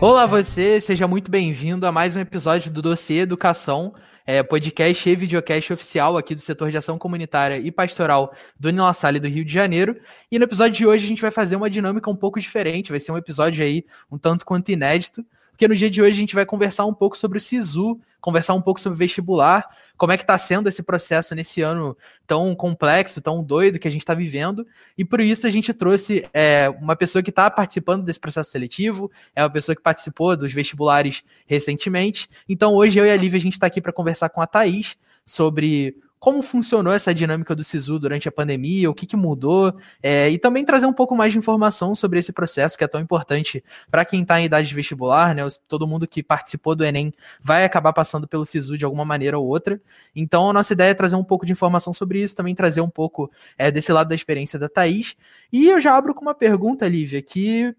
Olá você, seja muito bem-vindo a mais um episódio do Dossiê Educação, é, podcast e videocast oficial aqui do setor de ação comunitária e pastoral do Nila Salle do Rio de Janeiro. E no episódio de hoje a gente vai fazer uma dinâmica um pouco diferente, vai ser um episódio aí um tanto quanto inédito, porque no dia de hoje a gente vai conversar um pouco sobre o SISU, conversar um pouco sobre vestibular, como é que está sendo esse processo nesse ano tão complexo, tão doido que a gente está vivendo. E por isso a gente trouxe é, uma pessoa que está participando desse processo seletivo, é uma pessoa que participou dos vestibulares recentemente. Então hoje eu e a Lívia a gente está aqui para conversar com a Thaís sobre como funcionou essa dinâmica do SISU durante a pandemia, o que, que mudou, é, e também trazer um pouco mais de informação sobre esse processo que é tão importante para quem está em idade de vestibular, né? Todo mundo que participou do Enem vai acabar passando pelo SISU de alguma maneira ou outra. Então, a nossa ideia é trazer um pouco de informação sobre isso, também trazer um pouco é, desse lado da experiência da Thaís. E eu já abro com uma pergunta, Lívia, que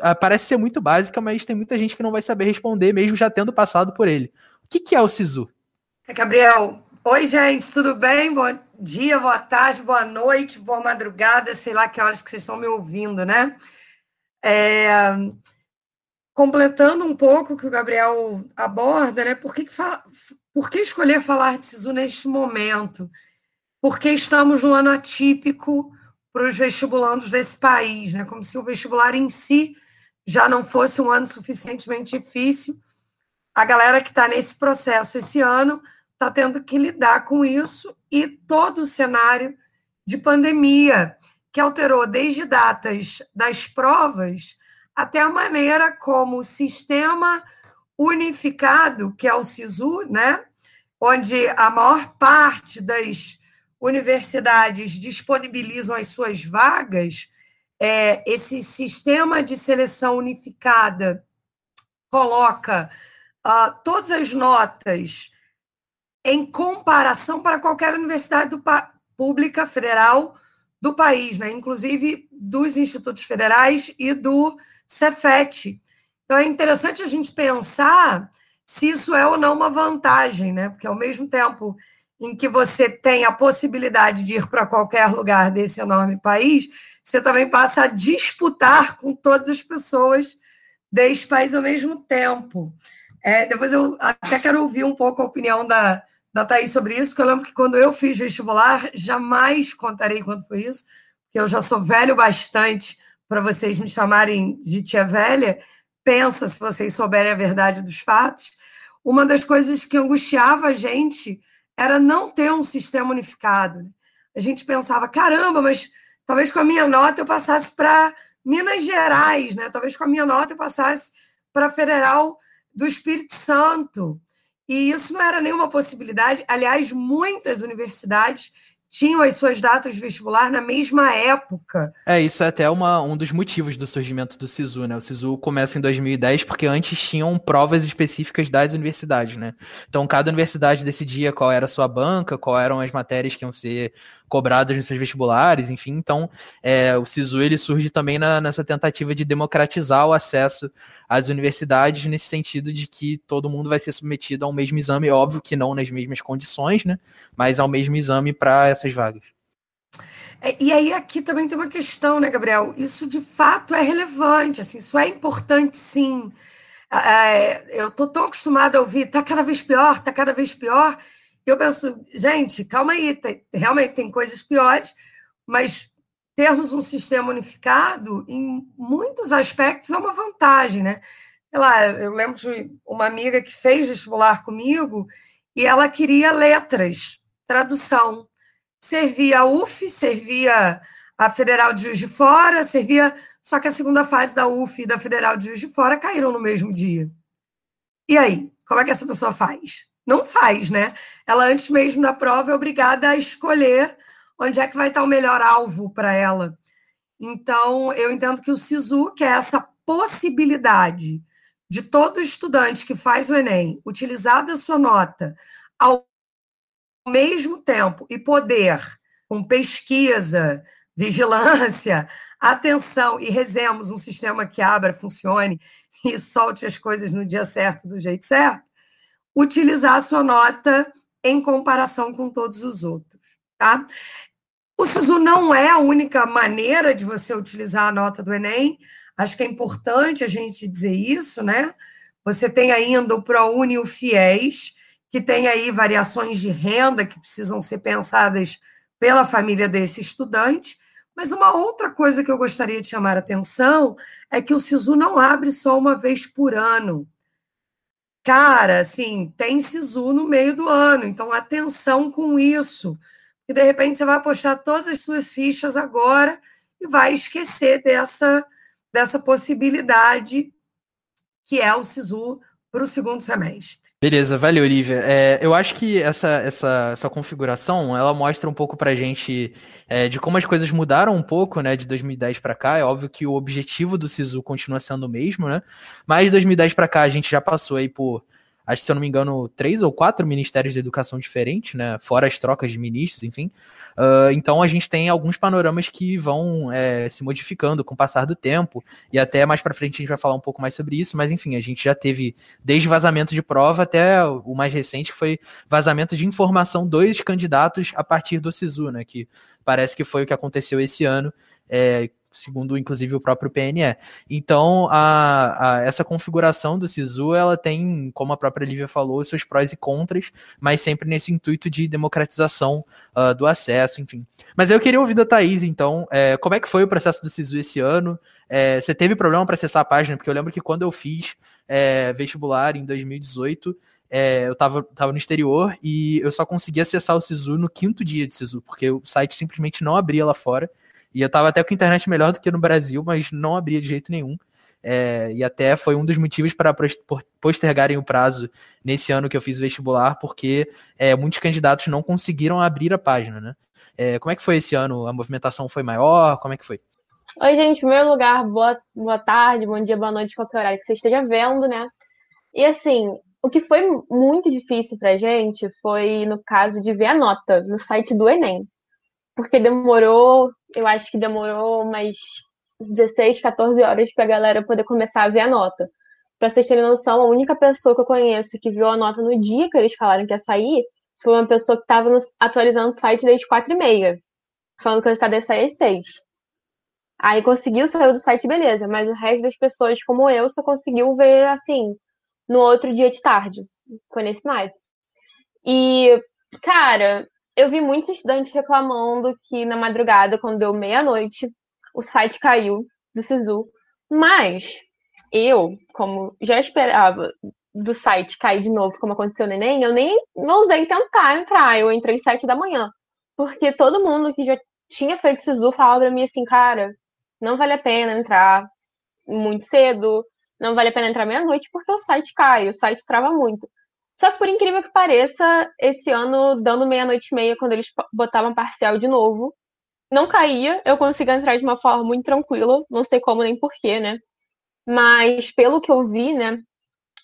ah, parece ser muito básica, mas tem muita gente que não vai saber responder, mesmo já tendo passado por ele. O que, é o SISU? É, Gabriel, Oi, gente, tudo bem? Bom dia, boa tarde, boa noite, boa madrugada, sei lá que horas que vocês estão me ouvindo, né? É... Completando um pouco o que o Gabriel aborda, né? Por que, que fa... Por que escolher falar de SISU neste momento? Porque estamos num ano atípico para os vestibulandos desse país, né? Como se o vestibular em si já não fosse um ano suficientemente difícil. A galera que está nesse processo esse ano está tendo que lidar com isso e todo o cenário de pandemia, que alterou desde datas das provas até a maneira como o sistema unificado, que é o SISU, né, onde a maior parte das universidades disponibilizam as suas vagas, é, esse sistema de seleção unificada coloca uh, todas as notas em comparação para qualquer universidade pública federal do país, né? inclusive dos institutos federais e do Cefet. Então é interessante a gente pensar se isso é ou não uma vantagem, né? Porque ao mesmo tempo em que você tem a possibilidade de ir para qualquer lugar desse enorme país, você também passa a disputar com todas as pessoas desse país ao mesmo tempo. É, depois eu até quero ouvir um pouco a opinião da, da Thaís sobre isso, porque eu lembro que quando eu fiz vestibular, jamais contarei quando foi isso, porque eu já sou velho bastante para vocês me chamarem de tia velha. Pensa se vocês souberem a verdade dos fatos. Uma das coisas que angustiava a gente era não ter um sistema unificado. A gente pensava, caramba, mas talvez com a minha nota eu passasse para Minas Gerais, né? Talvez com a minha nota eu passasse para Federal do Espírito Santo. E isso não era nenhuma possibilidade. Aliás, muitas universidades tinham as suas datas de vestibular na mesma época. É, isso é até uma, um dos motivos do surgimento do SISU, né? O SISU começa em 2010 porque antes tinham provas específicas das universidades, né? Então, cada universidade decidia qual era a sua banca, qual eram as matérias que iam ser cobradas nos seus vestibulares, enfim. Então, é, o SISU ele surge também na, nessa tentativa de democratizar o acesso às universidades, nesse sentido de que todo mundo vai ser submetido ao mesmo exame, óbvio que não nas mesmas condições, né? Mas ao mesmo exame para essas vagas. É, e aí aqui também tem uma questão, né, Gabriel? Isso de fato é relevante, assim, isso é importante, sim. É, eu tô tão acostumada a ouvir, tá cada vez pior, tá cada vez pior, eu penso, gente, calma aí, realmente tem coisas piores, mas termos um sistema unificado, em muitos aspectos, é uma vantagem, né? Sei lá, eu lembro de uma amiga que fez vestibular comigo e ela queria letras, tradução. Servia a UF, servia a Federal de Juiz de Fora, servia. Só que a segunda fase da UF e da Federal de Juiz de Fora caíram no mesmo dia. E aí, como é que essa pessoa faz? não faz, né? Ela, antes mesmo da prova, é obrigada a escolher onde é que vai estar o melhor alvo para ela. Então, eu entendo que o SISU, que é essa possibilidade de todo estudante que faz o Enem utilizar da sua nota ao mesmo tempo e poder, com pesquisa, vigilância, atenção e rezemos um sistema que abra, funcione e solte as coisas no dia certo, do jeito certo, utilizar a sua nota em comparação com todos os outros, tá? O SISU não é a única maneira de você utilizar a nota do Enem. Acho que é importante a gente dizer isso, né? Você tem ainda o ProUni e o FIES, que tem aí variações de renda que precisam ser pensadas pela família desse estudante. Mas uma outra coisa que eu gostaria de chamar a atenção é que o SISU não abre só uma vez por ano. Cara, assim, tem SISU no meio do ano, então atenção com isso e de repente você vai apostar todas as suas fichas agora e vai esquecer dessa, dessa possibilidade que é o SISU para o segundo semestre. Beleza, valeu, Olivia. É, eu acho que essa, essa, essa configuração, ela mostra um pouco pra gente é, de como as coisas mudaram um pouco, né, de 2010 para cá. É óbvio que o objetivo do SISU continua sendo o mesmo, né, mas de 2010 para cá a gente já passou aí por acho que se eu não me engano, três ou quatro ministérios de educação diferentes, né? Fora as trocas de ministros, enfim. Uh, então a gente tem alguns panoramas que vão é, se modificando com o passar do tempo, e até mais para frente a gente vai falar um pouco mais sobre isso, mas enfim, a gente já teve desde vazamento de prova até o mais recente, que foi vazamento de informação dos candidatos a partir do SISU, né? Que parece que foi o que aconteceu esse ano. É, segundo inclusive o próprio PNE. Então, a, a, essa configuração do SISU, ela tem, como a própria Lívia falou, seus prós e contras, mas sempre nesse intuito de democratização uh, do acesso, enfim. Mas eu queria ouvir da Thaís, então, é, como é que foi o processo do SISU esse ano? É, você teve problema para acessar a página? Porque eu lembro que quando eu fiz é, vestibular em 2018, é, eu estava tava no exterior e eu só consegui acessar o SISU no quinto dia de SISU, porque o site simplesmente não abria lá fora. E eu tava até com internet melhor do que no Brasil, mas não abria de jeito nenhum. É, e até foi um dos motivos para postergarem o prazo nesse ano que eu fiz vestibular, porque é, muitos candidatos não conseguiram abrir a página, né? É, como é que foi esse ano? A movimentação foi maior? Como é que foi? Oi, gente. Em primeiro lugar, boa, boa tarde, bom dia, boa noite, qualquer horário que você esteja vendo, né? E assim, o que foi muito difícil pra gente foi no caso de ver a nota no site do Enem porque demorou, eu acho que demorou umas 16, 14 horas para a galera poder começar a ver a nota. Para vocês terem noção, a única pessoa que eu conheço que viu a nota no dia que eles falaram que ia sair foi uma pessoa que estava atualizando o site desde 4 e meia, falando que o resultado ia sair às 6. Aí conseguiu sair do site, beleza, mas o resto das pessoas, como eu, só conseguiu ver assim, no outro dia de tarde. Foi nesse naipe. E, cara, eu vi muitos estudantes reclamando que na madrugada, quando deu meia-noite, o site caiu do SISU. Mas eu, como já esperava do site cair de novo, como aconteceu no Enem, eu nem ousei tentar entrar. Eu entrei às sete da manhã. Porque todo mundo que já tinha feito SISU falava pra mim assim, cara, não vale a pena entrar muito cedo, não vale a pena entrar meia-noite porque o site cai, o site trava muito. Só que, por incrível que pareça, esse ano, dando meia-noite e meia, quando eles botavam parcial de novo, não caía, eu consegui entrar de uma forma muito tranquila, não sei como nem porquê, né? Mas, pelo que eu vi, né,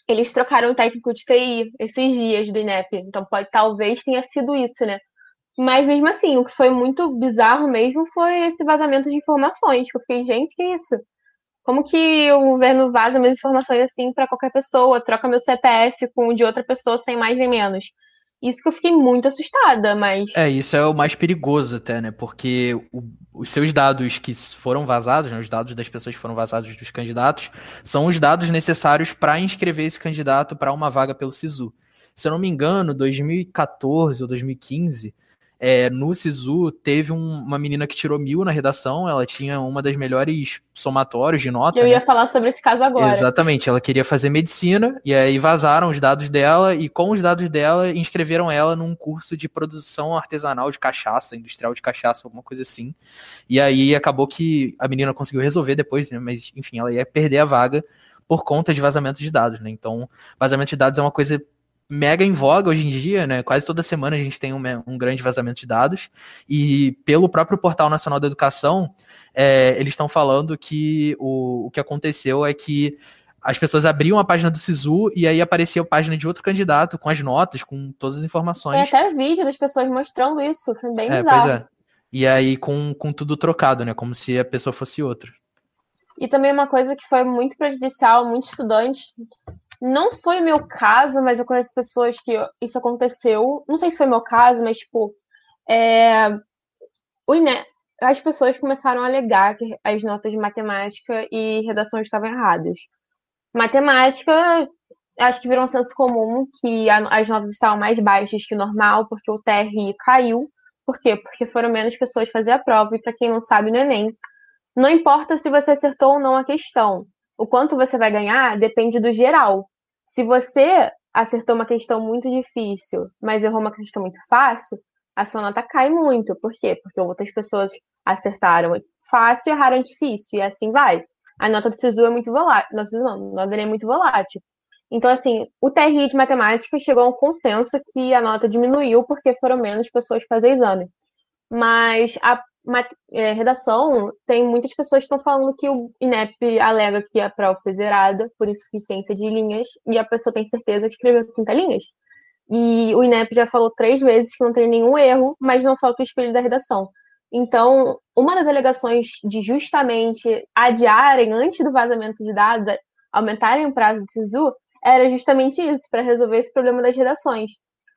eles trocaram o técnico de TI esses dias do INEP, então pode, talvez tenha sido isso, né? Mas mesmo assim, o que foi muito bizarro mesmo foi esse vazamento de informações, que eu fiquei, gente, que isso? Como que o governo vaza minhas informações assim para qualquer pessoa, troca meu CPF com o de outra pessoa sem mais nem menos? Isso que eu fiquei muito assustada, mas. É, isso é o mais perigoso até, né? Porque o, os seus dados que foram vazados, né, os dados das pessoas que foram vazados dos candidatos, são os dados necessários para inscrever esse candidato para uma vaga pelo SISU. Se eu não me engano, 2014 ou 2015, é, no Sisu teve um, uma menina que tirou mil na redação, ela tinha uma das melhores somatórios de nota. Eu ia né? falar sobre esse caso agora. Exatamente, ela queria fazer medicina, e aí vazaram os dados dela, e com os dados dela, inscreveram ela num curso de produção artesanal de cachaça, industrial de cachaça, alguma coisa assim. E aí acabou que a menina conseguiu resolver depois, né? mas enfim, ela ia perder a vaga por conta de vazamento de dados, né? Então, vazamento de dados é uma coisa mega em voga hoje em dia, né? Quase toda semana a gente tem um, um grande vazamento de dados. E pelo próprio Portal Nacional da Educação, é, eles estão falando que o, o que aconteceu é que as pessoas abriam a página do SISU e aí aparecia a página de outro candidato com as notas, com todas as informações. Tem até vídeo das pessoas mostrando isso, foi bem é, bizarro. Pois é. E aí com, com tudo trocado, né? Como se a pessoa fosse outra. E também uma coisa que foi muito prejudicial, muitos estudantes. Não foi o meu caso, mas eu conheço pessoas que isso aconteceu. Não sei se foi meu caso, mas, tipo, é, o INE, as pessoas começaram a alegar que as notas de matemática e redação estavam erradas. Matemática, acho que virou um senso comum que as notas estavam mais baixas que o normal, porque o TRI caiu. Por quê? Porque foram menos pessoas fazer a prova, e para quem não sabe, no Enem, não importa se você acertou ou não a questão. O quanto você vai ganhar depende do geral. Se você acertou uma questão muito difícil, mas errou uma questão muito fácil, a sua nota cai muito. Por quê? Porque outras pessoas acertaram fácil e erraram difícil, e assim vai. A nota do SISU é muito volátil. Não, não, a nota é muito volátil. Então, assim, o TRI de matemática chegou a um consenso que a nota diminuiu porque foram menos pessoas fazer exame. Mas a é, redação, tem muitas pessoas que estão falando que o INEP alega que a prova foi zerada por insuficiência de linhas e a pessoa tem certeza que escreveu 30 linhas. E o INEP já falou três vezes que não tem nenhum erro, mas não solta o espelho da redação. Então, uma das alegações de justamente adiarem antes do vazamento de dados, aumentarem o prazo do SISU, era justamente isso, para resolver esse problema das redações.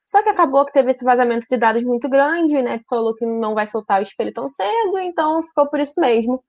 Só que acabou que teve esse vazamento de dados muito grande, né? Falou que não vai soltar o espelho tão cedo, então ficou por isso mesmo.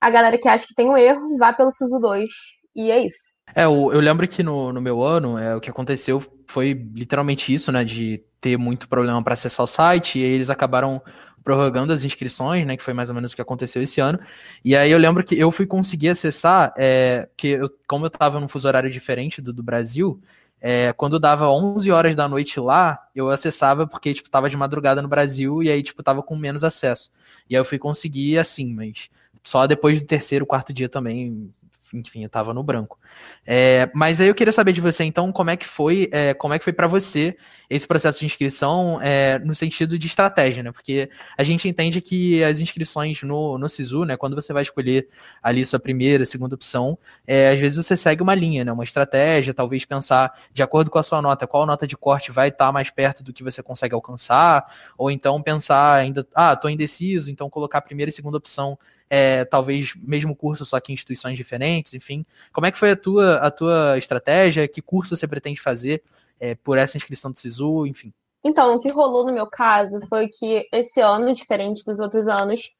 A galera que acha que tem um erro, vá pelo SISU 2. E é isso. É, eu, eu lembro que no, no meu ano, é, o que aconteceu foi literalmente isso, né? De ter muito problema para acessar o site, e aí eles acabaram prorrogando as inscrições, né? Que foi mais ou menos o que aconteceu esse ano. E aí eu lembro que eu fui conseguir acessar, é, que eu, como eu estava num fuso horário diferente do, do Brasil, é, quando dava 11 horas da noite lá, eu acessava porque, tipo, tava de madrugada no Brasil e aí, tipo, tava com menos acesso. E aí eu fui conseguir assim, mas só depois do terceiro, quarto dia também enfim, eu tava no branco. É, mas aí eu queria saber de você, então, como é que foi, é, como é que foi para você esse processo de inscrição é, no sentido de estratégia, né? Porque a gente entende que as inscrições no, no SISU, né, quando você vai escolher ali sua primeira, segunda opção, é, às vezes você segue uma linha, né, uma estratégia, talvez pensar de acordo com a sua nota, qual nota de corte vai estar tá mais perto do que você consegue alcançar, ou então pensar ainda, ah, tô indeciso, então colocar a primeira e segunda opção é, talvez mesmo curso, só que em instituições diferentes, enfim. Como é que foi a tua, a tua estratégia? Que curso você pretende fazer é, por essa inscrição do SISU, enfim? Então, o que rolou no meu caso foi que esse ano, diferente dos outros anos,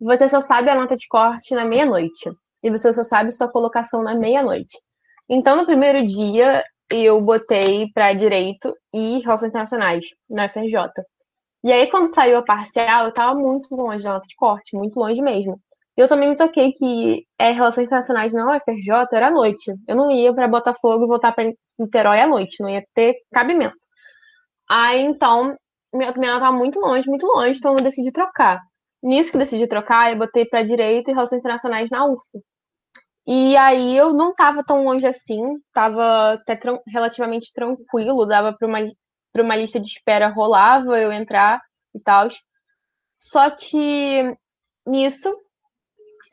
você só sabe a nota de corte na meia-noite. E você só sabe sua colocação na meia-noite. Então, no primeiro dia, eu botei para direito e relações internacionais na FRJ. E aí, quando saiu a parcial, eu tava muito longe da nota de corte, muito longe mesmo. Eu também me toquei que é, Relações Internacionais na UFRJ era à noite. Eu não ia para Botafogo e voltar para Niterói à noite, não ia ter cabimento. Aí, então, minha, minha nota muito longe, muito longe, então eu decidi trocar. Nisso que decidi trocar, eu botei para Direito e Relações Internacionais na UF. E aí eu não tava tão longe assim, tava até tran relativamente tranquilo, dava para uma para uma lista de espera rolava eu entrar e tal. Só que nisso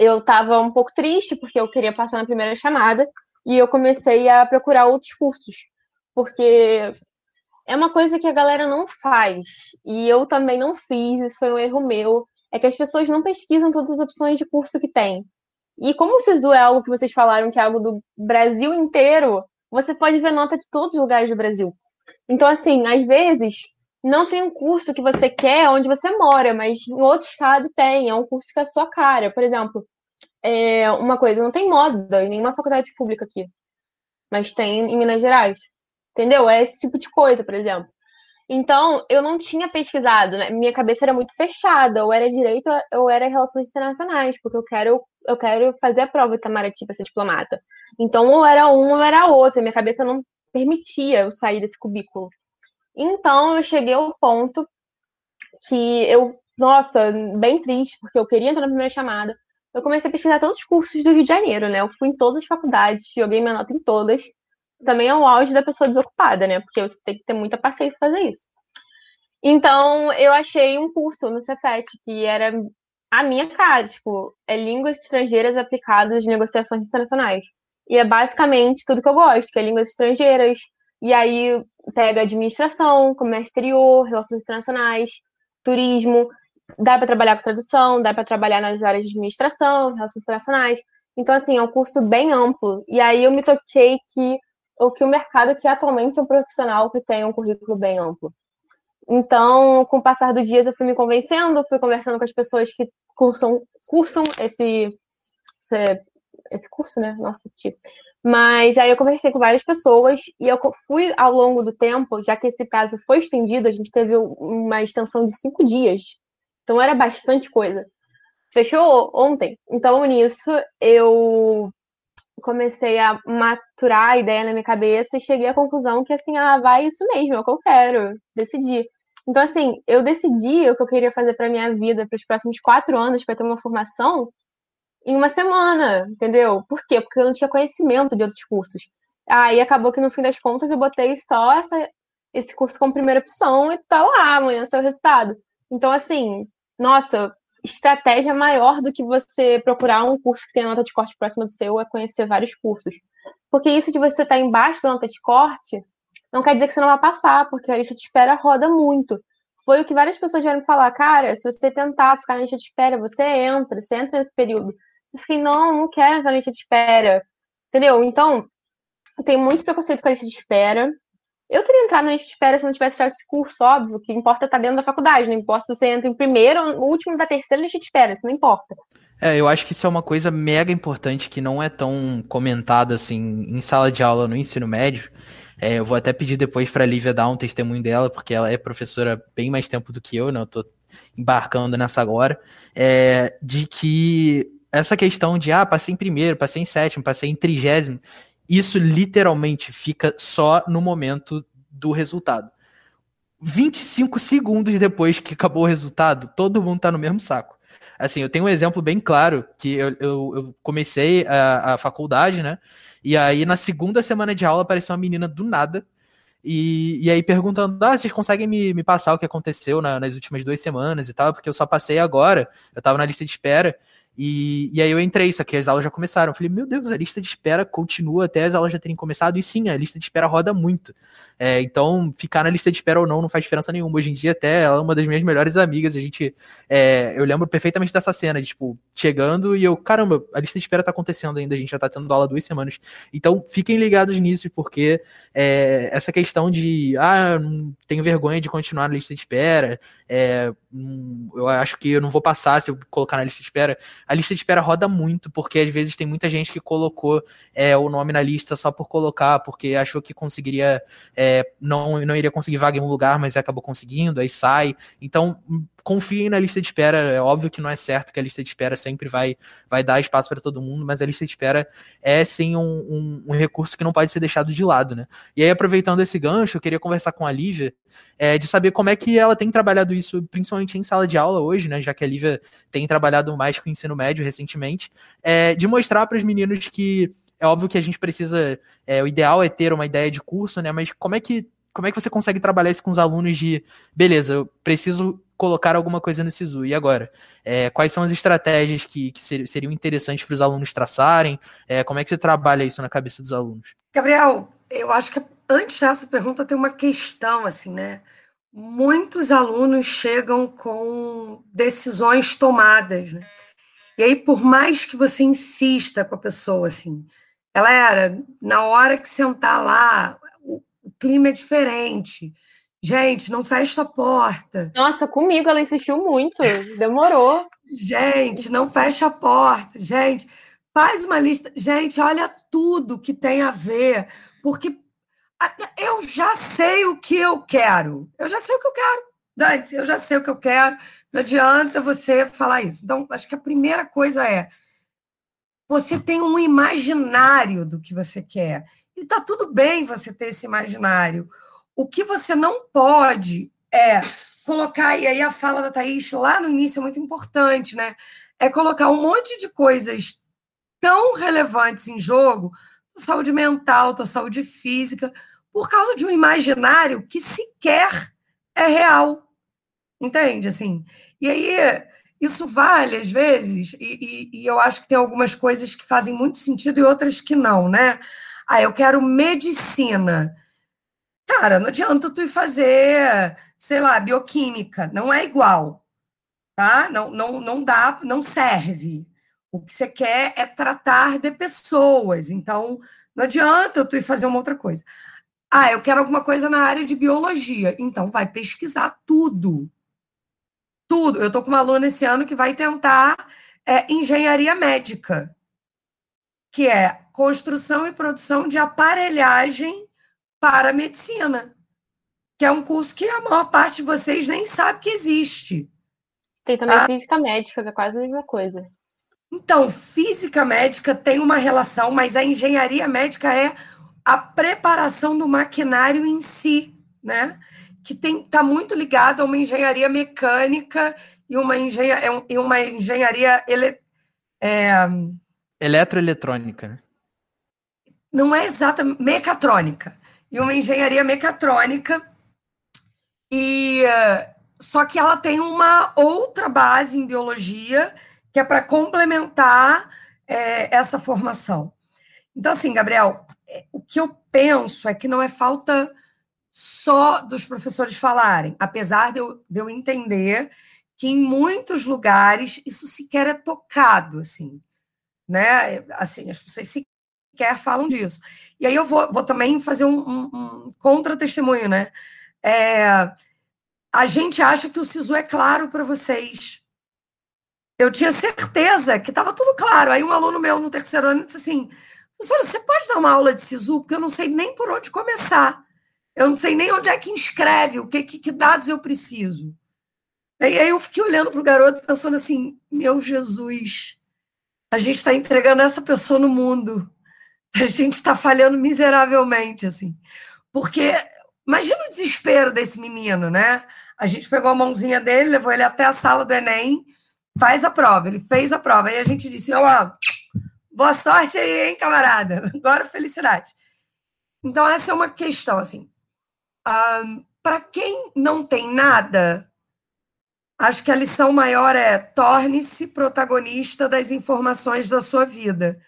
eu tava um pouco triste porque eu queria passar na primeira chamada e eu comecei a procurar outros cursos, porque é uma coisa que a galera não faz e eu também não fiz, isso foi um erro meu, é que as pessoas não pesquisam todas as opções de curso que tem. E como o SISU é algo que vocês falaram que é algo do Brasil inteiro, você pode ver nota de todos os lugares do Brasil. Então, assim, às vezes não tem um curso que você quer onde você mora, mas em outro estado tem, é um curso que é a sua cara. Por exemplo, é uma coisa, não tem moda em nenhuma faculdade pública aqui, mas tem em Minas Gerais. Entendeu? É esse tipo de coisa, por exemplo. Então, eu não tinha pesquisado, né? Minha cabeça era muito fechada, ou era direito ou era relações internacionais, porque eu quero, eu quero fazer a prova de Itamaraty para ser diplomata. Então, ou era um ou era outro. Minha cabeça não permitia eu sair desse cubículo. Então eu cheguei ao ponto que eu, nossa, bem triste, porque eu queria entrar na primeira chamada. Eu comecei a pesquisar todos os cursos do Rio de Janeiro, né? Eu fui em todas as faculdades, joguei minha nota em todas. Também é o auge da pessoa desocupada, né? Porque você tem que ter muita paciência para fazer isso. Então, eu achei um curso no Cefet que era a minha cara, tipo, é línguas estrangeiras aplicadas de negociações internacionais. E é basicamente tudo que eu gosto, que é línguas estrangeiras. E aí pega administração, comércio exterior, relações internacionais, turismo. Dá para trabalhar com tradução, dá para trabalhar nas áreas de administração, relações internacionais. Então, assim, é um curso bem amplo. E aí eu me toquei que o que o mercado que atualmente é um profissional que tem um currículo bem amplo. Então, com o passar dos dias, eu fui me convencendo, fui conversando com as pessoas que cursam, cursam esse, esse, esse curso, né? Nossa, tipo. Mas aí eu conversei com várias pessoas e eu fui ao longo do tempo, já que esse prazo foi estendido, a gente teve uma extensão de cinco dias. Então era bastante coisa. Fechou ontem. Então nisso eu comecei a maturar a ideia na minha cabeça e cheguei à conclusão que assim, ah, vai isso mesmo, é o que eu quero, decidi. Então assim, eu decidi o que eu queria fazer para minha vida para os próximos quatro anos para ter uma formação em uma semana, entendeu? Por quê? Porque eu não tinha conhecimento de outros cursos. Aí acabou que no fim das contas eu botei só essa, esse curso como primeira opção e tá lá, amanhã seu resultado. Então, assim, nossa, estratégia maior do que você procurar um curso que tenha nota de corte próxima do seu é conhecer vários cursos. Porque isso de você estar tá embaixo da nota de corte não quer dizer que você não vai passar, porque a lista de espera roda muito. Foi o que várias pessoas vieram falar, cara, se você tentar ficar na lista de espera, você entra, você entra nesse período. Eu fiquei, não, não quero entrar na lista de espera. Entendeu? Então, tem muito preconceito com a lista de espera. Eu teria entrado na lista de espera se não tivesse tirado esse curso, óbvio. Que importa estar tá dentro da faculdade. Não importa se você entra em primeiro, ou último da terceira lista de espera. Isso não importa. É, eu acho que isso é uma coisa mega importante que não é tão comentada assim em sala de aula no ensino médio. É, eu vou até pedir depois para a Lívia dar um testemunho dela, porque ela é professora bem mais tempo do que eu, né? Eu tô embarcando nessa agora. É, de que essa questão de, ah, passei em primeiro, passei em sétimo, passei em trigésimo, isso literalmente fica só no momento do resultado. 25 segundos depois que acabou o resultado, todo mundo tá no mesmo saco. Assim, eu tenho um exemplo bem claro, que eu, eu, eu comecei a, a faculdade, né? E aí, na segunda semana de aula, apareceu uma menina do nada, e, e aí perguntando, ah, vocês conseguem me, me passar o que aconteceu na, nas últimas duas semanas e tal, porque eu só passei agora, eu tava na lista de espera, e, e aí eu entrei, só que as aulas já começaram. Eu falei, meu Deus, a lista de espera continua até as aulas já terem começado. E sim, a lista de espera roda muito. É, então, ficar na lista de espera ou não não faz diferença nenhuma. Hoje em dia, até ela é uma das minhas melhores amigas. A gente. É, eu lembro perfeitamente dessa cena, de, tipo, chegando e eu, caramba, a lista de espera tá acontecendo ainda, a gente já tá tendo aula duas semanas. Então, fiquem ligados nisso, porque é, essa questão de, ah, tenho vergonha de continuar na lista de espera, é, eu acho que eu não vou passar se eu colocar na lista de espera. A lista de espera roda muito, porque às vezes tem muita gente que colocou é, o nome na lista só por colocar, porque achou que conseguiria. É, é, não, não iria conseguir vaga em um lugar, mas acabou conseguindo, aí sai. Então, confiem na lista de espera. É óbvio que não é certo que a lista de espera sempre vai, vai dar espaço para todo mundo, mas a lista de espera é sim um, um, um, recurso que não pode ser deixado de lado, né? E aí, aproveitando esse gancho, eu queria conversar com a Lívia é, de saber como é que ela tem trabalhado isso, principalmente em sala de aula hoje, né? Já que a Lívia tem trabalhado mais com o ensino médio recentemente, é, de mostrar para os meninos que é óbvio que a gente precisa. É, o ideal é ter uma ideia de curso, né? Mas como é que como é que você consegue trabalhar isso com os alunos de beleza, eu preciso colocar alguma coisa no SISU. E agora? É, quais são as estratégias que, que seriam interessantes para os alunos traçarem? É, como é que você trabalha isso na cabeça dos alunos? Gabriel, eu acho que antes dessa pergunta tem uma questão, assim, né? Muitos alunos chegam com decisões tomadas, né? E aí, por mais que você insista com a pessoa, assim, Galera, na hora que sentar lá, o, o clima é diferente. Gente, não fecha a porta. Nossa, comigo ela insistiu muito, demorou. Gente, não fecha a porta. Gente, faz uma lista. Gente, olha tudo que tem a ver, porque eu já sei o que eu quero. Eu já sei o que eu quero. Dante, eu já sei o que eu quero. Não adianta você falar isso. Então, acho que a primeira coisa é você tem um imaginário do que você quer. E tá tudo bem você ter esse imaginário. O que você não pode é colocar, e aí a fala da Thaís lá no início é muito importante, né? É colocar um monte de coisas tão relevantes em jogo, tua saúde mental, tua saúde física, por causa de um imaginário que sequer é real. Entende? Assim. E aí isso vale às vezes, e, e, e, eu acho que tem algumas coisas que fazem muito sentido e outras que não, né? Ah, eu quero medicina. Cara, não adianta tu ir fazer, sei lá, bioquímica, não é igual, tá? Não, não, não dá, não serve. O que você quer é tratar de pessoas. Então, não adianta tu ir fazer uma outra coisa. Ah, eu quero alguma coisa na área de biologia. Então, vai pesquisar tudo. Tudo. Eu estou com uma aluna esse ano que vai tentar é, engenharia médica, que é construção e produção de aparelhagem para medicina, que é um curso que a maior parte de vocês nem sabe que existe. Tem também ah. física médica, que é quase a mesma coisa. Então, física médica tem uma relação, mas a engenharia médica é a preparação do maquinário em si, né? Que está muito ligado a uma engenharia mecânica e uma, engenha, é e uma engenharia ele, é, eletroeletrônica, né? Não é exatamente mecatrônica e uma engenharia mecatrônica e só que ela tem uma outra base em biologia que é para complementar é, essa formação. Então, assim, Gabriel, é, o que eu penso é que não é falta só dos professores falarem, apesar de eu, de eu entender que em muitos lugares isso sequer é tocado, assim, né? Assim, as pessoas sequer falam disso. E aí eu vou, vou também fazer um, um, um contra-testemunho, né? É, a gente acha que o SISU é claro para vocês. Eu tinha certeza que estava tudo claro. Aí um aluno meu no terceiro ano disse assim: Professora, você pode dar uma aula de SISU? Porque eu não sei nem por onde começar. Eu não sei nem onde é que inscreve, o que, que, que dados eu preciso. E aí eu fiquei olhando para o garoto pensando assim: meu Jesus, a gente está entregando essa pessoa no mundo. A gente está falhando miseravelmente, assim. Porque imagina o desespero desse menino, né? A gente pegou a mãozinha dele, levou ele até a sala do Enem, faz a prova. Ele fez a prova. Aí a gente disse: ó, Boa sorte aí, hein, camarada? Agora felicidade. Então, essa é uma questão, assim. Para quem não tem nada, acho que a lição maior é torne-se protagonista das informações da sua vida.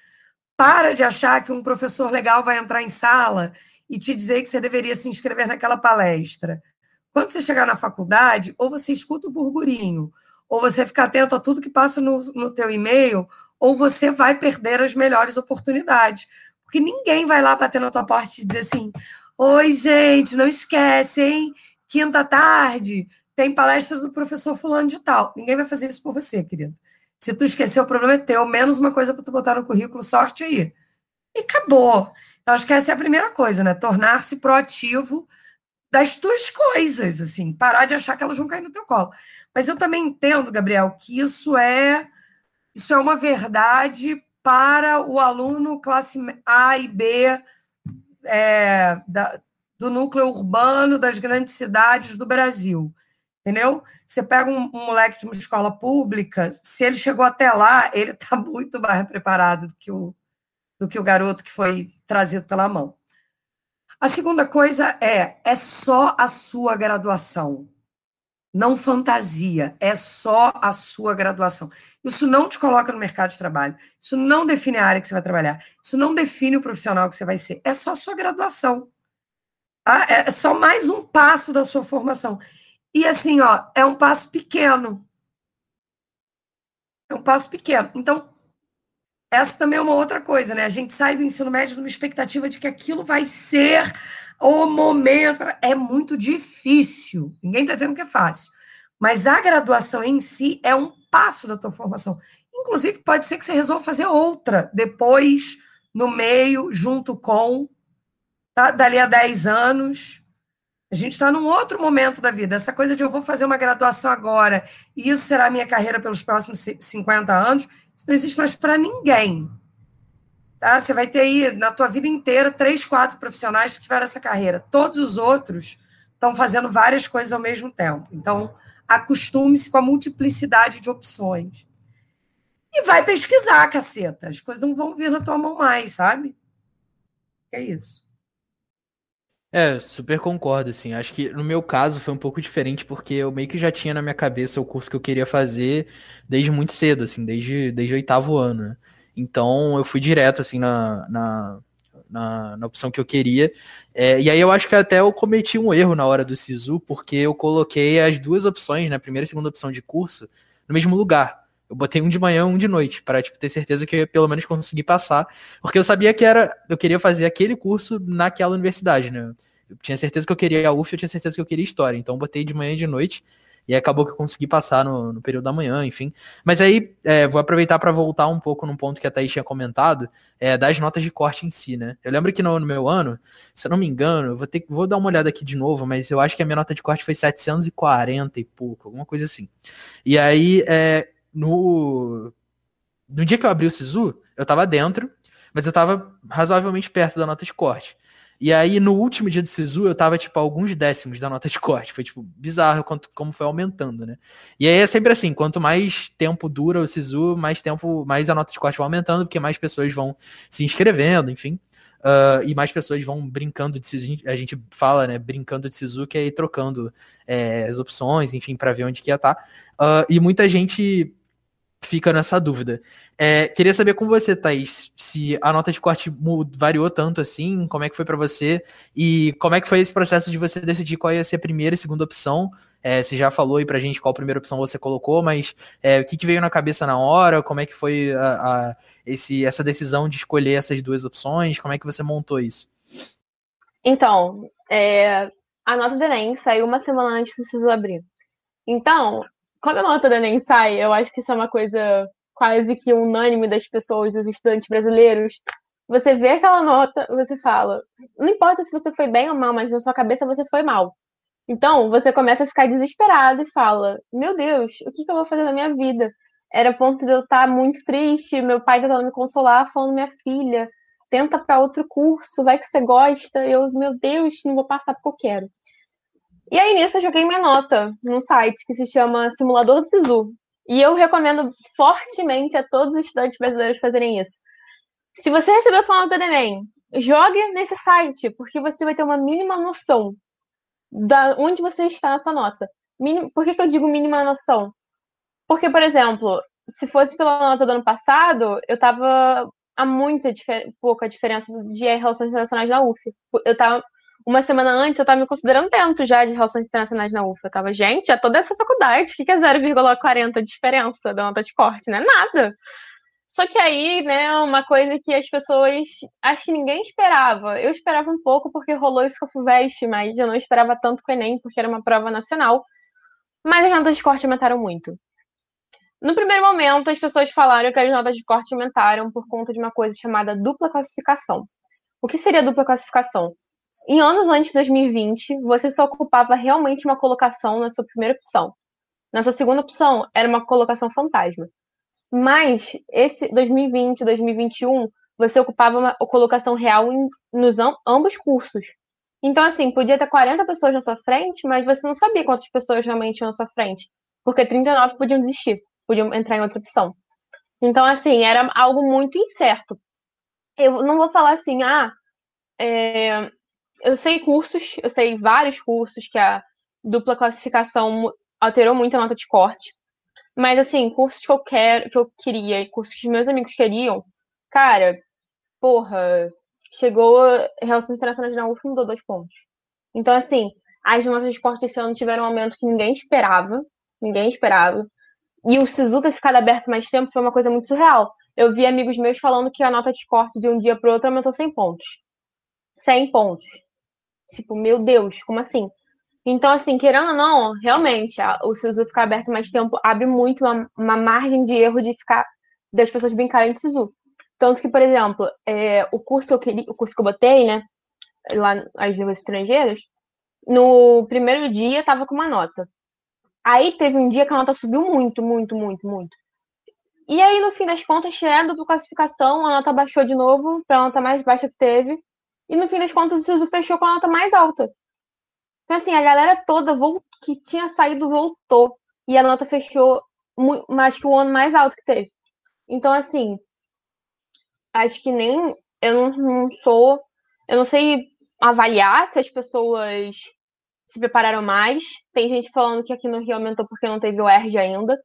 Para de achar que um professor legal vai entrar em sala e te dizer que você deveria se inscrever naquela palestra. Quando você chegar na faculdade, ou você escuta o burburinho, ou você fica atento a tudo que passa no, no teu e-mail, ou você vai perder as melhores oportunidades. Porque ninguém vai lá bater na tua porta e dizer assim: Oi, gente, não esquece, hein? Quinta tarde tem palestra do professor Fulano de Tal. Ninguém vai fazer isso por você, querido. Se tu esquecer, o problema é teu, menos uma coisa para tu botar no currículo, sorte aí. E acabou. Então, acho que essa é a primeira coisa, né? Tornar-se proativo das tuas coisas, assim, parar de achar que elas vão cair no teu colo. Mas eu também entendo, Gabriel, que isso é isso é uma verdade para o aluno classe A e B é, da, do núcleo urbano das grandes cidades do Brasil. Entendeu? Você pega um, um, moleque de uma escola pública, se ele chegou até lá, ele está muito mais preparado do que, o, do que o garoto que foi trazido pela mão. A segunda coisa é: é só a sua graduação não fantasia, é só a sua graduação. Isso não te coloca no mercado de trabalho, isso não define a área que você vai trabalhar, isso não define o profissional que você vai ser, é só a sua graduação. Tá? É só mais um passo da sua formação. E assim, ó, é um passo pequeno. É um passo pequeno. Então, essa também é uma outra coisa, né? A gente sai do ensino médio numa expectativa de que aquilo vai ser o momento. É muito difícil. Ninguém está dizendo que é fácil. Mas a graduação em si é um passo da tua formação. Inclusive, pode ser que você resolva fazer outra depois, no meio, junto com, tá? dali a 10 anos. A gente está num outro momento da vida. Essa coisa de eu vou fazer uma graduação agora e isso será a minha carreira pelos próximos 50 anos, isso não existe mais para ninguém. Tá? Você vai ter aí, na tua vida inteira, três, quatro profissionais que tiveram essa carreira. Todos os outros estão fazendo várias coisas ao mesmo tempo. Então, acostume-se com a multiplicidade de opções. E vai pesquisar, caceta. As coisas não vão vir na tua mão mais, sabe? É isso. É, super concordo, assim. Acho que no meu caso foi um pouco diferente, porque eu meio que já tinha na minha cabeça o curso que eu queria fazer desde muito cedo, assim, desde, desde o oitavo ano. Né? Então eu fui direto assim na, na, na, na opção que eu queria. É, e aí eu acho que até eu cometi um erro na hora do SISU, porque eu coloquei as duas opções, né, primeira e segunda opção de curso, no mesmo lugar. Eu botei um de manhã, um de noite, para tipo, ter certeza que eu ia pelo menos conseguir passar, porque eu sabia que era, eu queria fazer aquele curso naquela universidade, né? Eu tinha certeza que eu queria a UF, eu tinha certeza que eu queria história, então eu botei de manhã e de noite. E acabou que eu consegui passar no, no período da manhã, enfim. Mas aí, é, vou aproveitar para voltar um pouco num ponto que a Thaís tinha comentado, é, das notas de corte em si, né? Eu lembro que no, no meu ano, se eu não me engano, vou, ter, vou dar uma olhada aqui de novo, mas eu acho que a minha nota de corte foi 740 e pouco, alguma coisa assim. E aí, é, no, no dia que eu abri o SISU, eu tava dentro, mas eu tava razoavelmente perto da nota de corte. E aí, no último dia do SISU, eu tava, tipo, alguns décimos da nota de corte. Foi, tipo, bizarro quanto, como foi aumentando, né? E aí é sempre assim, quanto mais tempo dura o SISU, mais tempo, mais a nota de corte vai aumentando, porque mais pessoas vão se inscrevendo, enfim. Uh, e mais pessoas vão brincando de SISU. A gente fala, né, brincando de SISU, que é ir trocando é, as opções, enfim, para ver onde que ia estar. Tá. Uh, e muita gente fica nessa dúvida. É, queria saber com você, Thaís, se a nota de corte variou tanto assim, como é que foi para você e como é que foi esse processo de você decidir qual ia ser a primeira e segunda opção. É, você já falou aí pra gente qual primeira opção você colocou, mas é, o que, que, veio na cabeça na hora? Como é que foi a, a, esse, essa decisão de escolher essas duas opções? Como é que você montou isso? Então, é, a nota do Enem saiu uma semana antes do SISU abrir. Então, quando a nota do Enem sai, eu acho que isso é uma coisa quase que unânime das pessoas, dos estudantes brasileiros. Você vê aquela nota, você fala, não importa se você foi bem ou mal, mas na sua cabeça você foi mal. Então, você começa a ficar desesperado e fala: Meu Deus, o que, que eu vou fazer na minha vida? Era ponto de eu estar muito triste, meu pai tentando me consolar, falando: Minha filha, tenta para outro curso, vai que você gosta. Eu, meu Deus, não vou passar porque eu quero. E aí nisso eu joguei minha nota num site que se chama Simulador do Sisu. E eu recomendo fortemente a todos os estudantes brasileiros fazerem isso. Se você recebeu sua nota do Enem, jogue nesse site, porque você vai ter uma mínima noção da onde você está na sua nota. Por que, que eu digo mínima noção? Porque, por exemplo, se fosse pela nota do ano passado, eu estava a muita pouca diferença de Relações Internacionais na UF. Eu estava uma semana antes eu tava me considerando dentro já de relações internacionais na UFA. Eu tava, gente, é toda essa faculdade, o que, é 0,40 de diferença da nota de corte? Não é nada. Só que aí, né, uma coisa que as pessoas. Acho que ninguém esperava. Eu esperava um pouco porque rolou isso com a FUVEST, mas eu não esperava tanto com o Enem, porque era uma prova nacional. Mas as notas de corte aumentaram muito. No primeiro momento, as pessoas falaram que as notas de corte aumentaram por conta de uma coisa chamada dupla classificação. O que seria dupla classificação? Em anos antes de 2020, você só ocupava realmente uma colocação na sua primeira opção. Na sua segunda opção, era uma colocação fantasma. Mas esse 2020, 2021, você ocupava uma colocação real em, nos ambos cursos. Então, assim, podia ter 40 pessoas na sua frente, mas você não sabia quantas pessoas realmente iam na sua frente. Porque 39 podiam desistir, podiam entrar em outra opção. Então, assim, era algo muito incerto. Eu não vou falar assim, ah, é, eu sei cursos, eu sei vários cursos que a dupla classificação alterou muito a nota de corte. Mas assim, cursos que eu quero, que eu queria e cursos que meus amigos queriam, cara, porra, chegou Relações Internacionais na UF mudou dois pontos. Então, assim, as notas de corte esse ano tiveram um aumento que ninguém esperava. Ninguém esperava. E o SISU ter ficado aberto mais tempo foi uma coisa muito surreal. Eu vi amigos meus falando que a nota de corte de um dia para outro aumentou 100 pontos. 100 pontos. Tipo, meu Deus, como assim? Então, assim, querendo ou não, realmente, o SISU ficar aberto mais tempo abre muito uma, uma, margem de erro de ficar das pessoas brincarem de SISU. Tanto que, por exemplo, é, o curso que eu o curso que eu botei, né, lá as línguas estrangeiras, no primeiro dia tava com uma nota. Aí teve um dia que a nota subiu muito, muito, muito, muito. E aí, no fim das contas, tirando por classificação, a nota baixou de novo para a nota mais baixa que teve. E no fim das contas, o Sisu fechou com a nota mais alta. Então, assim, a galera toda que tinha saído voltou. E a nota fechou mais que o ano mais alto que teve. Então, assim, acho que nem. Eu não, não sou. Eu não sei avaliar se as pessoas se prepararam mais. Tem gente falando que aqui no Rio aumentou porque não teve o ERG ainda.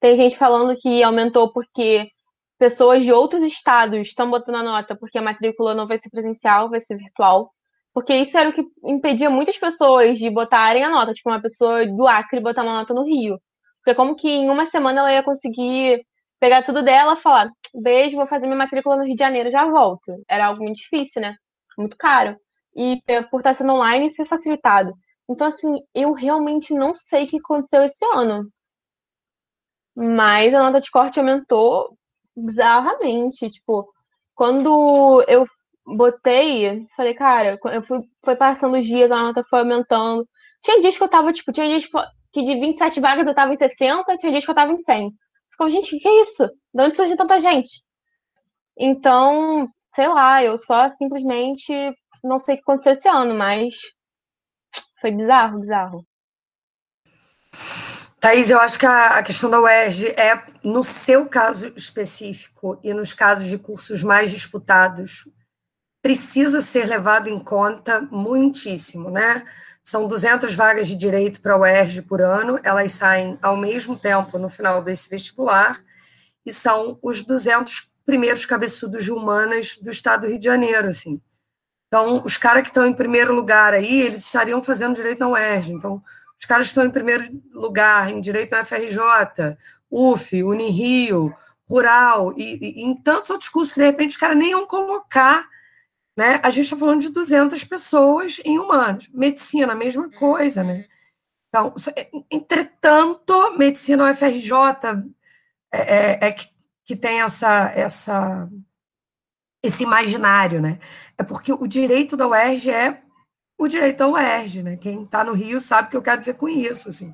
Tem gente falando que aumentou porque pessoas de outros estados estão botando a nota porque a matrícula não vai ser presencial, vai ser virtual. Porque isso era o que impedia muitas pessoas de botarem a nota. Tipo, uma pessoa do Acre botar uma nota no Rio. Foi como que em uma semana ela ia conseguir pegar tudo dela, falar, beijo, vou fazer minha matrícula no Rio de Janeiro, já volto. Era algo muito difícil, né? Muito caro. E por estar sendo online, ser facilitado. Então, assim, eu realmente não sei o que aconteceu esse ano. Mas a nota de corte aumentou bizarramente. Tipo, quando eu botei, falei, cara, eu fui foi passando os dias, a nota foi aumentando. Tinha dias que eu tava, tipo, tinha dias que de 27 vagas eu tava em 60, tinha dias que eu tava em 100. Ficava, gente, o que, que é isso? De onde surgiu tanta gente? Então, sei lá, eu só simplesmente não sei o que aconteceu esse ano, mas foi bizarro, bizarro. Thaís, eu acho que a, a questão da UERJ é, no seu caso específico e nos casos de cursos mais disputados, precisa ser levado em conta muitíssimo, né? São 200 vagas de direito para a UERJ por ano, elas saem ao mesmo tempo no final desse vestibular, e são os 200 primeiros cabeçudos de humanas do estado do Rio de Janeiro, assim. Então, os caras que estão em primeiro lugar aí, eles estariam fazendo direito na UERJ. Então, os caras estão em primeiro lugar em direito na FRJ, UF, Unirio, Rural, e, e, em tantos outros cursos que, de repente, os caras nem iam colocar né? A gente está falando de 200 pessoas em humanos. Medicina, a mesma coisa, né? Então, é, entretanto, medicina UFRJ é, é, é que, que tem essa, essa, esse imaginário, né? É porque o direito da UERJ é o direito da UERJ, né? Quem está no Rio sabe o que eu quero dizer com isso, assim.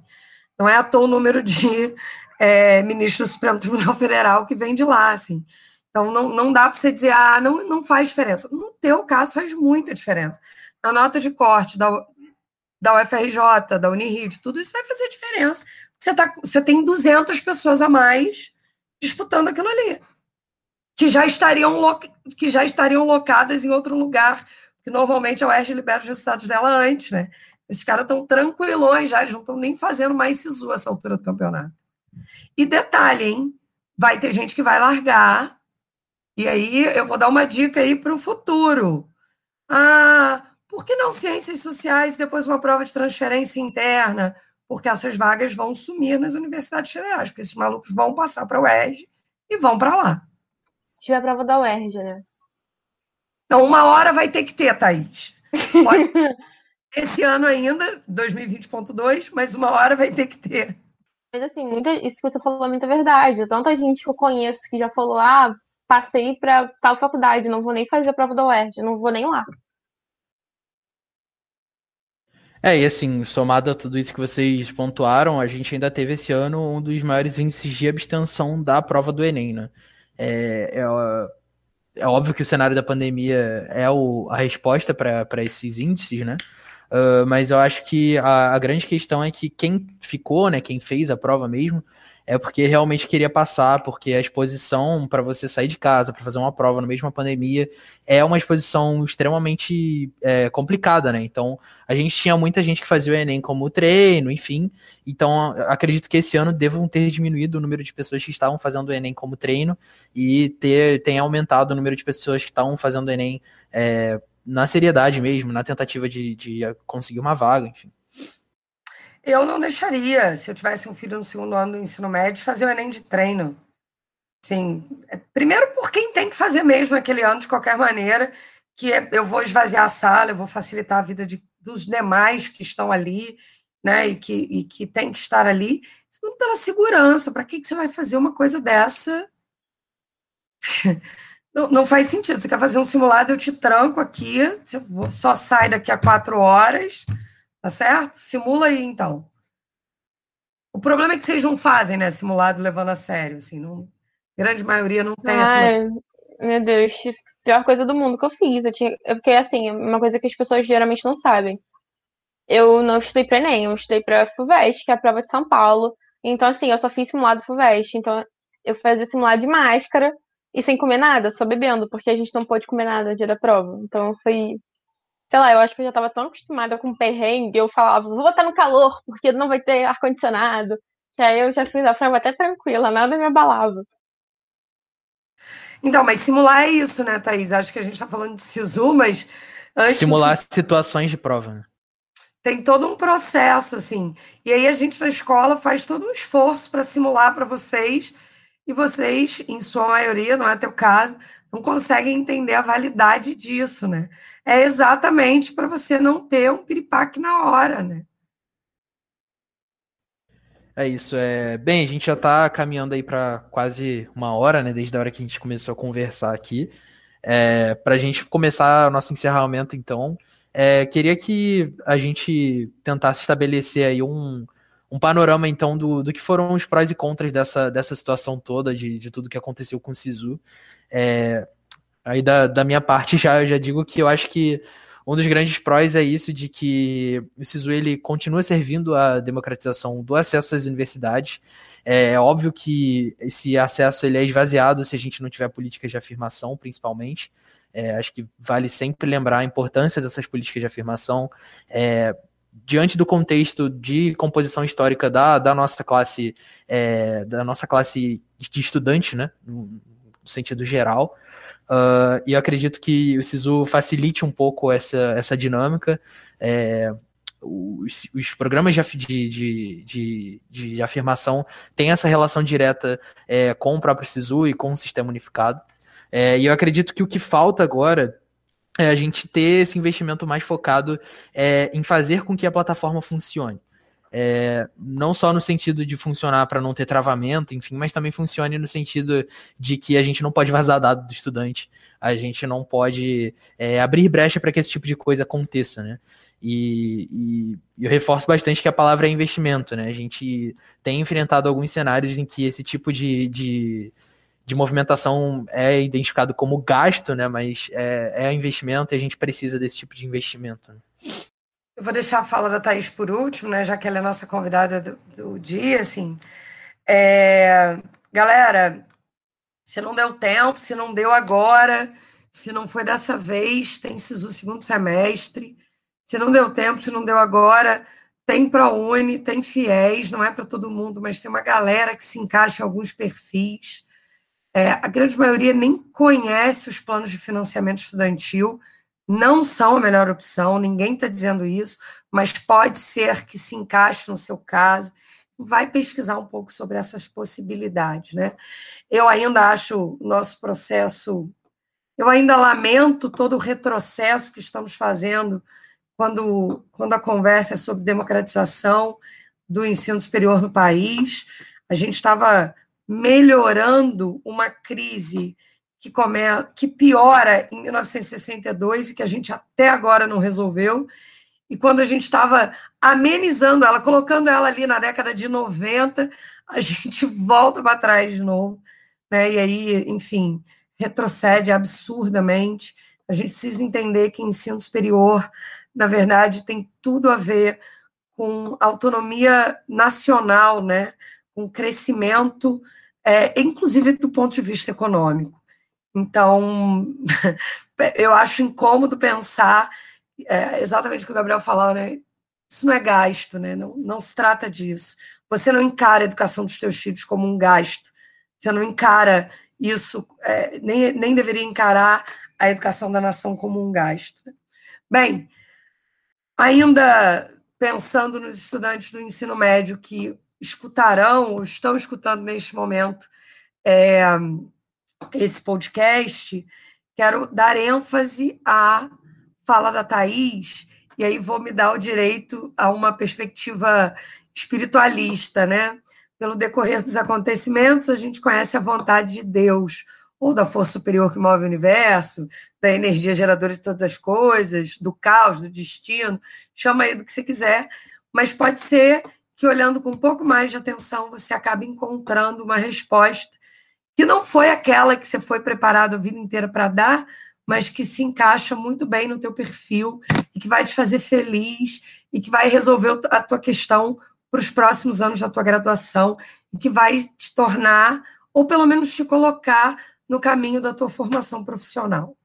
Não é à toa o número de é, ministros do Supremo Tribunal Federal que vem de lá, assim. Então, não, não dá para você dizer, ah, não, não faz diferença. No teu caso, faz muita diferença. Na nota de corte da, da UFRJ, da Unirio, tudo isso vai fazer diferença. Você, tá, você tem 200 pessoas a mais disputando aquilo ali, que já estariam, que já estariam locadas em outro lugar, que normalmente a UERJ libera os resultados dela antes, né? Esses caras estão tranquilões já, eles não estão nem fazendo mais SISU essa altura do campeonato. E detalhe, hein? Vai ter gente que vai largar e aí eu vou dar uma dica aí para o futuro. Ah, por que não ciências sociais depois uma prova de transferência interna? Porque essas vagas vão sumir nas universidades federais, porque esses malucos vão passar para a UERJ e vão para lá. Se tiver prova da UERJ, né? Então, uma hora vai ter que ter, Thaís. Pode... Esse ano ainda, 2020.2, mas uma hora vai ter que ter. Mas assim, muita, isso que você falou é muita verdade. Tanta gente que eu conheço que já falou, ah, passei para tal faculdade, não vou nem fazer a prova da UERJ, não vou nem lá. É, e assim, somado a tudo isso que vocês pontuaram, a gente ainda teve esse ano um dos maiores índices de abstenção da prova do Enem, né? É, é, é óbvio que o cenário da pandemia é o, a resposta para esses índices, né? Uh, mas eu acho que a, a, grande questão é que quem ficou, né, quem fez a prova mesmo, é porque realmente queria passar, porque a exposição para você sair de casa para fazer uma prova no meio de uma pandemia é uma exposição extremamente é, complicada, né? Então a gente tinha muita gente que fazia o Enem como treino, enfim. Então acredito que esse ano devam ter diminuído o número de pessoas que estavam fazendo o Enem como treino e ter tem aumentado o número de pessoas que estavam fazendo o Enem é, na seriedade mesmo, na tentativa de, de conseguir uma vaga, enfim. Eu não deixaria, se eu tivesse um filho no segundo ano do ensino médio, fazer o Enem de treino. Sim, é, primeiro por quem tem que fazer mesmo aquele ano de qualquer maneira, que é, eu vou esvaziar a sala, eu vou facilitar a vida de, dos demais que estão ali, né, e que, e que tem que estar ali, segundo pela segurança, para que, que você vai fazer uma coisa dessa? Não, não, faz sentido. Você quer fazer um simulado, eu te tranco aqui, você só sai daqui a quatro horas, Tá certo? Simula aí, então. O problema é que vocês não fazem, né? Simulado levando a sério, assim. Não, grande maioria não tem Ai, assim. Meu Deus, pior coisa do mundo que eu fiz. Eu tinha, porque, assim, é uma coisa que as pessoas geralmente não sabem. Eu não estudei para Enem, eu estudei para FUVEST, que é a prova de São Paulo. Então, assim, eu só fiz simulado FUVEST. Então, eu fazia simulado de máscara e sem comer nada, só bebendo, porque a gente não pode comer nada no dia da prova. Então, foi sei lá, eu acho que eu já estava tão acostumada com perrengue, eu falava, vou botar no calor, porque não vai ter ar-condicionado. Que aí eu já fiz a prova até tranquila, nada me abalava. Então, mas simular é isso, né, Thaís? Acho que a gente está falando de SISU, mas. Antes... Simular situações de prova, né? tem todo um processo, assim. E aí a gente na escola faz todo um esforço para simular para vocês, e vocês, em sua maioria, não é teu caso, não conseguem entender a validade disso, né? É exatamente para você não ter um piripaque na hora, né? É isso. É... Bem, a gente já está caminhando aí para quase uma hora, né? Desde a hora que a gente começou a conversar aqui. É... Para a gente começar o nosso encerramento, então, é... queria que a gente tentasse estabelecer aí um, um panorama, então, do, do que foram os prós e contras dessa, dessa situação toda, de, de tudo que aconteceu com o Sisu. É... Aí, da, da minha parte, já, já digo que eu acho que um dos grandes prós é isso de que o SISU ele continua servindo à democratização do acesso às universidades. É óbvio que esse acesso ele é esvaziado se a gente não tiver políticas de afirmação, principalmente. É, acho que vale sempre lembrar a importância dessas políticas de afirmação. É, diante do contexto de composição histórica da, da nossa classe, é, da nossa classe de estudante, né, no sentido geral, Uh, e eu acredito que o SISU facilite um pouco essa, essa dinâmica. É, os, os, programas de, de, de, de, afirmação têm essa relação direta é, com o próprio SISU e com o sistema unificado. É, e eu acredito que o que falta agora é a gente ter esse investimento mais focado é, em fazer com que a plataforma funcione. É, não só no sentido de funcionar para não ter travamento, enfim, mas também funcione no sentido de que a gente não pode vazar dado do estudante, a gente não pode é, abrir brecha para que esse tipo de coisa aconteça, né? E, e, eu reforço bastante que a palavra é investimento, né? A gente tem enfrentado alguns cenários em que esse tipo de, de, de movimentação é identificado como gasto, né? Mas é, é investimento e a gente precisa desse tipo de investimento. Né? Eu vou deixar a fala da Thaís por último, né, já que ela é nossa convidada do, do dia, assim. É, galera, se não deu tempo, se não deu agora, se não foi dessa vez, tem SISU segundo semestre. Se não deu tempo, se não deu agora, tem ProUni, tem FIES, não é para todo mundo, mas tem uma galera que se encaixa em alguns perfis. É, a grande maioria nem conhece os planos de financiamento estudantil, não são a melhor opção, ninguém está dizendo isso, mas pode ser que se encaixe no seu caso. Vai pesquisar um pouco sobre essas possibilidades, né? Eu ainda acho o nosso processo, eu ainda lamento todo o retrocesso que estamos fazendo quando, quando a conversa é sobre democratização do ensino superior no país. A gente estava melhorando uma crise que, come, que piora em 1962 e que a gente até agora não resolveu. E quando a gente estava amenizando ela, colocando ela ali na década de 90, a gente volta para trás de novo. Né? E aí, enfim, retrocede absurdamente. A gente precisa entender que ensino superior, na verdade, tem tudo a ver com autonomia nacional, né? Com crescimento, é, inclusive do ponto de vista econômico. Então, eu acho incômodo pensar é, exatamente o que o Gabriel falou, né? Isso não é gasto, né? Não, não se trata disso. Você não encara a educação dos seus filhos como um gasto. Você não encara isso, é, nem, nem deveria encarar a educação da nação como um gasto. Né? Bem, ainda pensando nos estudantes do ensino médio que escutarão ou estão escutando neste momento é, esse podcast, quero dar ênfase à fala da Thaís, e aí vou me dar o direito a uma perspectiva espiritualista, né? Pelo decorrer dos acontecimentos, a gente conhece a vontade de Deus, ou da força superior que move o universo, da energia geradora de todas as coisas, do caos, do destino, chama aí do que você quiser, mas pode ser que olhando com um pouco mais de atenção você acabe encontrando uma resposta que não foi aquela que você foi preparado a vida inteira para dar, mas que se encaixa muito bem no teu perfil e que vai te fazer feliz e que vai resolver a tua questão para os próximos anos da tua graduação e que vai te tornar, ou pelo menos te colocar no caminho da tua formação profissional.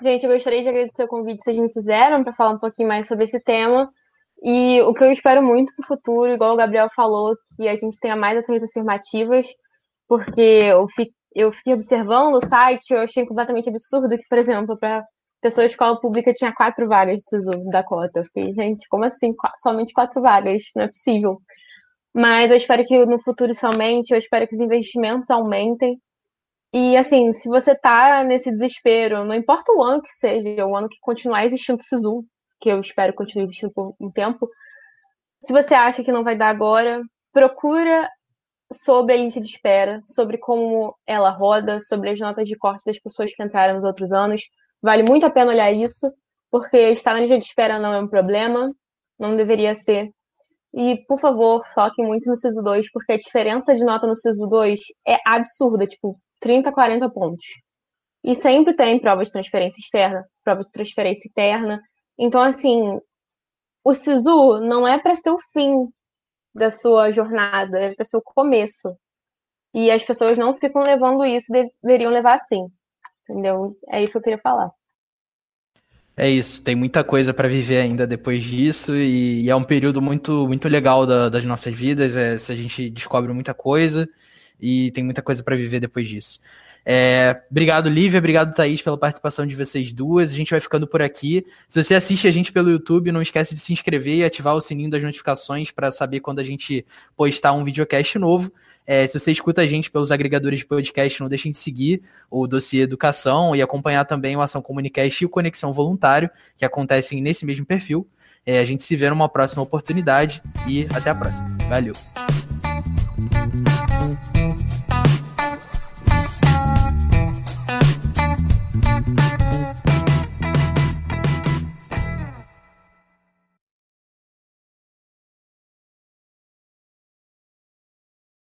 Gente, eu gostaria de agradecer o convite que vocês me fizeram para falar um pouquinho mais sobre esse tema. E o que eu espero muito para o futuro, igual o Gabriel falou, que a gente tenha mais ações afirmativas, porque eu fico eu fiquei observando o site, eu achei completamente absurdo que, por exemplo, para pessoa de escola pública tinha quatro vagas de SISU da cota. Eu fiquei, gente, como assim? Somente quatro vagas? Não é possível. Mas eu espero que no futuro isso aumente, eu espero que os investimentos aumentem. E assim, se você tá nesse desespero, não importa o ano que seja, o ano que continuar existindo o SISU, que eu espero continue existindo por um tempo, se você acha que não vai dar agora, procura sobre a lista de espera, sobre como ela roda, sobre as notas de corte das pessoas que entraram nos outros anos. Vale muito a pena olhar isso, porque estar na lista de espera não é um problema, não deveria ser. E, por favor, foquem muito no SISU 2, porque a diferença de nota no SISU 2 é absurda, tipo, 30, 40 pontos. E sempre tem prova de transferência externa, prova de transferência interna. Então, assim, o SISU não é para ser o fim da sua jornada, é para ser o começo. E as pessoas não ficam levando isso, deveriam levar assim. Entendeu? É isso que eu queria falar. É isso, tem muita coisa para viver ainda depois disso e, e, é um período muito muito legal da, das nossas vidas. É, a gente descobre muita coisa e tem muita coisa para viver depois disso. É, obrigado, Lívia. Obrigado, Thaís, pela participação de vocês duas. A gente vai ficando por aqui. Se você assiste a gente pelo YouTube, não esquece de se inscrever e ativar o sininho das notificações para saber quando a gente postar um videocast novo. É, se você escuta a gente pelos agregadores de podcast, não deixem de seguir o dossiê Educação e acompanhar também o Ação Comunicast e o Conexão Voluntário, que acontecem nesse mesmo perfil. É, a gente se vê numa próxima oportunidade e até a próxima. Valeu!